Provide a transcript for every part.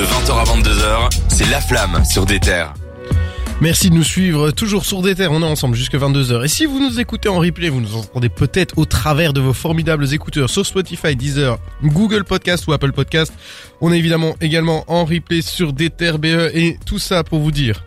De 20h à 22h, c'est La Flamme sur des terres. Merci de nous suivre toujours sur des terres, on est ensemble jusqu'à 22h. Et si vous nous écoutez en replay, vous nous entendez peut-être au travers de vos formidables écouteurs sur Spotify, Deezer, Google Podcast ou Apple Podcast. On est évidemment également en replay sur des terres BE et tout ça pour vous dire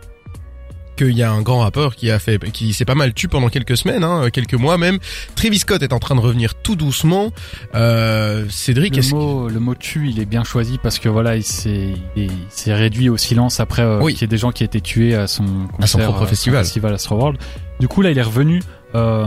qu'il y a un grand rappeur qui a fait, qui s'est pas mal tu pendant quelques semaines, hein, quelques mois même. Travis Scott est en train de revenir tout doucement. Euh, Cédric, Le mot, le mot tu, il est bien choisi parce que voilà, il s'est, il s'est réduit au silence après euh, Oui. qu'il y ait des gens qui aient été tués à son concert, propre euh, festival. festival Astroworld. Du coup, là, il est revenu. Euh,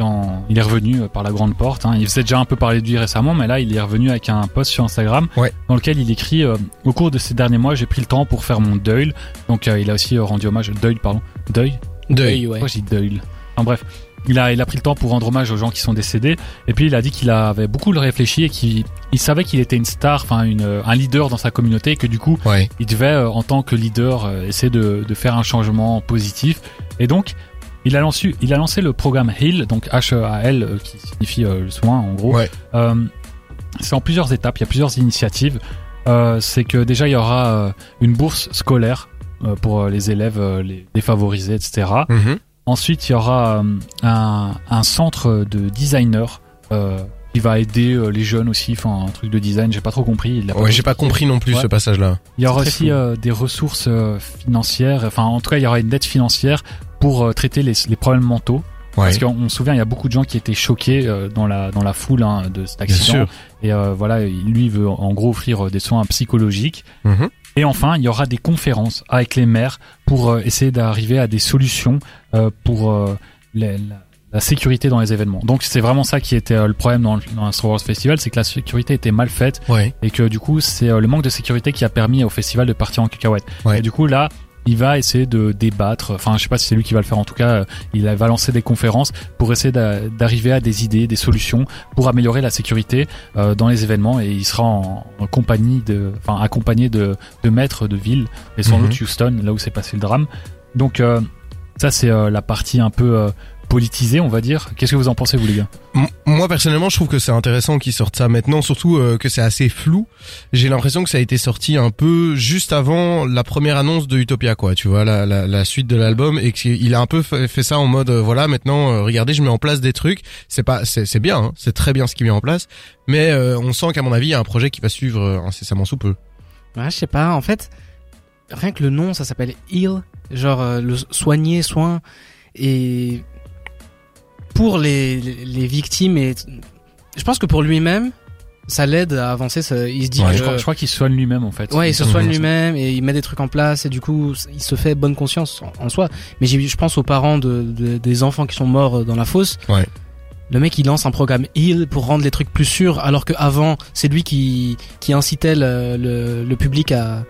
en- il est revenu euh, par la grande porte. Hein. Il faisait déjà un peu parler de lui récemment, mais là, il est revenu avec un post sur Instagram Ouais. dans lequel il écrit euh, Au cours de ces derniers mois, j'ai pris le temps pour faire mon deuil. Donc, euh, il a aussi rendu hommage. Deuil, pardon. Deuil? Deuil. ouais. Pourquoi j'ai dit deuil? Enfin bref, il a, il a pris le temps pour rendre hommage aux gens qui sont décédés. Et puis il a dit qu'il avait beaucoup réfléchi et qu'il il savait qu'il était une star, enfin une, un leader dans sa communauté et que du coup Ouais. il devait euh, en tant que leader euh, essayer de, de faire un changement positif. Et donc il a lancé, il a lancé le programme HEAL, donc H-A-L euh, qui signifie euh, le soin en gros. Ouais. Euh, c'est en plusieurs étapes, il y a plusieurs initiatives. Euh, c'est que déjà il y aura une bourse scolaire pour les élèves les défavorisés, etc. Mhm. Ensuite, il y aura un, un centre de designers qui va aider les jeunes aussi. Enfin, un truc de design, j'ai pas trop compris. Ouais, j'ai pas compris non plus Ouais. ce passage-là. Il y aura aussi euh, des ressources euh, financières. Enfin, en tout cas, il y aura une dette financière pour euh, traiter les, les problèmes mentaux. Ouais. Parce qu'on on se souvient, il y a beaucoup de gens qui étaient choqués euh, dans la dans la foule hein, de cet Bien accident. sûr. Et euh, voilà, lui veut en gros offrir des soins psychologiques. Mhm. Et enfin, il y aura des conférences avec les maires pour essayer d'arriver à des solutions pour les- la, sécurité dans les événements. Donc c'est vraiment ça qui était le problème dans, le- dans Star Wars Festival, c'est que la sécurité était mal faite et que du coup c'est le manque de sécurité qui a permis au festival de partir en cacahuète. Et du coup là, il va essayer de débattre. Enfin, je sais pas si c'est lui qui va le faire. En tout cas, euh, il va lancer des conférences pour essayer d'a- d'arriver à des idées, des solutions pour améliorer la sécurité euh, dans les événements. Et il sera en, en compagnie de, enfin, accompagné de, de maîtres de ville et sans Mhm. doute Houston, là où s'est passé le drame. Donc euh, ça, c'est euh, la partie un peu politisée, on va dire. Qu'est-ce que vous en pensez, vous les gars M- Moi personnellement, je trouve que c'est intéressant qu'ils sortent ça maintenant, surtout euh, que c'est assez flou. J'ai l'impression que ça a été sorti un peu juste avant la première annonce de Utopia, quoi. Tu vois, la, la, la suite de l'album et qu'il a un peu fait fait ça en mode, euh, voilà, maintenant, euh, regardez, je mets en place des trucs. C'est pas, c'est c'est bien, hein, c'est très bien ce qu'il met en place, mais euh, on sent qu'à mon avis, il y a un projet qui va suivre euh, incessamment sous peu. Ouais, je sais pas, en fait, rien que le nom, ça s'appelle heal, genre euh, le soigner, soin, et pour les, les, victimes, et je pense que pour lui-même, ça l'aide à avancer, ça- il se dit Ouais, que... Je crois, crois qu'il soigne lui-même en fait. Ouais, il se soigne lui-même et il met des trucs en place et du coup, il se fait bonne conscience en, en soi. Mais je pense aux parents de, de- des enfants qui sont morts dans la fosse. Ouais. Le mec, il lance un programme heal pour rendre les trucs plus sûrs, alors qu'avant, c'est lui qui, qui incitait le, le, le public à,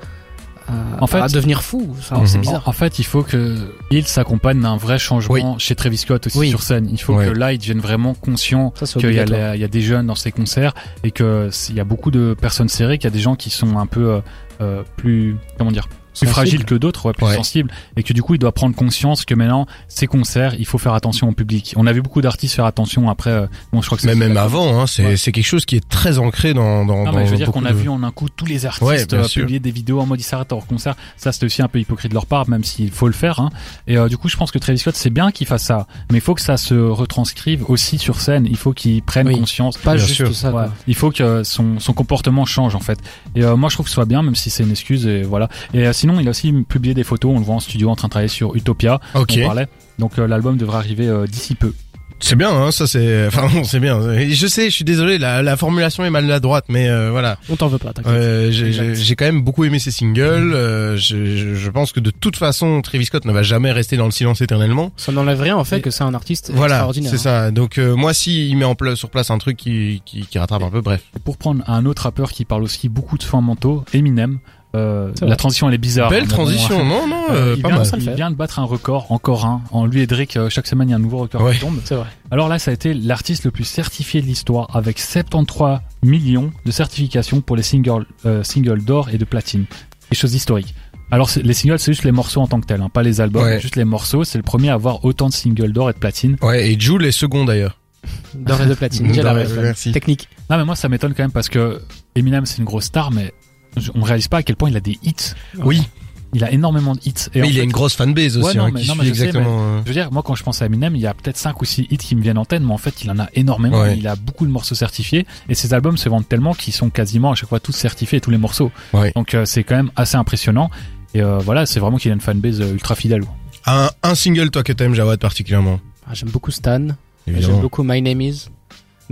à, En fait- à devenir fou. Enfin, c'est En, bizarre. en fait, il faut que il s'accompagne d'un vrai changement chez Travis Scott aussi Oui. sur scène. Il faut que là, il devienne vraiment conscient qu'il y, a obligatoire. la- il y a des jeunes dans ses concerts et que s- il y a beaucoup de personnes serrées, qu'il y a des gens qui sont un peu euh, euh, plus comment dire plus fragiles que d'autres, ouais, plus Ouais. sensibles, et que du coup il doit prendre conscience que maintenant ces concerts, il faut faire attention au public. On a vu beaucoup d'artistes faire attention après. euh, bon, je crois que c'est Mais même avant, hein, c'est Ouais. c'est quelque chose qui est très ancré dans dans. Non, dans je veux dire qu'on a de- vu en un coup tous les artistes euh, publier des vidéos en mode ils s'arrêtent hors concert. Ça, c'était aussi un peu hypocrite de leur part, même s'il faut le faire. Hein. Et euh, du coup, je pense que Travis Scott, c'est bien qu'il fasse ça, mais il faut que ça se retranscrive aussi sur scène. Il faut qu'il prenne Oui. conscience. Pas Bien juste sûr. ça. Ouais. Il faut que son, son comportement change en fait. Et euh, moi je trouve que ce soit bien, même si c'est une excuse. Et voilà. Et euh, sinon, il a aussi publié des photos. On le voit en studio en train de travailler sur Utopia. Ok. On parlait. Donc euh, l'album devrait arriver euh, d'ici peu. C'est bien, hein, ça c'est, enfin non, c'est bien. Je sais, je suis désolé, la, la formulation est maladroite, mais euh, voilà. On t'en veut pas, t'inquiète. Euh, j'ai- quand même beaucoup aimé ses singles. euh, je, pense que de toute façon, Travis Scott ne va jamais rester dans le silence éternellement. Ça n'enlève rien en fait Et- que c'est un artiste Voilà, extraordinaire. c'est ça. Donc euh, moi, si il met en place sur place un truc qui, qui, qui rattrape un peu, bref. Pour prendre un autre rappeur qui parle aussi beaucoup de soins mentaux, Eminem. Euh, la transition elle est bizarre. Belle bon, transition, non, non, Euh, il, pas vient, mal. il vient de battre un record, encore un. En lui et Drake, euh, chaque semaine il y a un nouveau record Ouais. qui tombe. C'est vrai. Alors là, ça a été l'artiste le plus certifié de l'histoire avec 73 millions de certifications pour les singles, euh, singles d'or et de platine. Des choses historiques. Alors les singles, c'est juste les morceaux en tant que tels, hein, pas les albums, Ouais. juste les morceaux. C'est le premier à avoir autant de singles d'or et de platine. Ouais, et Jules est second d'ailleurs. D'or et de platine. J'ai la. Technique. Non mais moi ça m'étonne quand même parce que Eminem c'est une grosse star, mais on réalise pas à quel point il a des hits. Oui, Il a énormément de hits. Et mais il a une grosse fanbase aussi, Ouais, non, hein, mais- qui non, suit mais je sais, exactement. euh, Je veux dire, moi quand je pense à Eminem, il y a peut-être 5 ou 6 hits qui me viennent en tête, mais en fait il en a énormément. Ouais. Il a beaucoup de morceaux certifiés et ses albums se vendent tellement qu'ils sont quasiment à chaque fois tous certifiés, tous les morceaux. Ouais. Donc euh, c'est quand même assez impressionnant. Et euh, voilà, c'est vraiment qu'il a une fanbase euh, ultra fidèle. Un, un single, toi, que t'aimes, Jawad, particulièrement? Ah, J'aime beaucoup Stan. J'aime beaucoup My Name Is.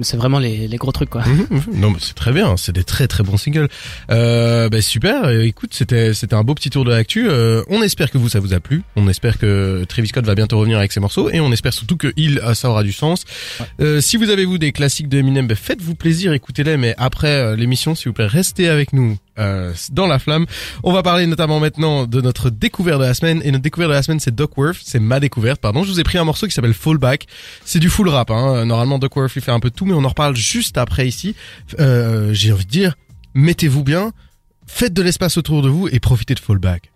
C'est vraiment les, les gros trucs, quoi. Mhm, mhm. Non, mais c'est très bien, c'est des très très bons singles. Euh, bah, super. euh, Écoute, c'était c'était un beau petit tour de l'actu. Euh, on espère que vous ça vous a plu. On espère que Travis Scott va bientôt revenir avec ses morceaux et on espère surtout que il euh, ça aura du sens. Euh, si vous avez vous des classiques de Eminem, bah, faites-vous plaisir, écoutez-les. Mais après euh, l'émission, s'il vous plaît, restez avec nous euh, dans la flamme. On va parler notamment maintenant de notre découverte de la semaine et notre découverte de la semaine c'est Duckworth, c'est ma découverte. Pardon, je vous ai pris un morceau qui s'appelle Fallback. C'est du full rap. Hein. Normalement Duckworth il fait un peu de tout, mais on en reparle juste après ici. Euh, J'ai envie de dire, mettez-vous bien, faites de l'espace autour de vous et profitez de Fallback.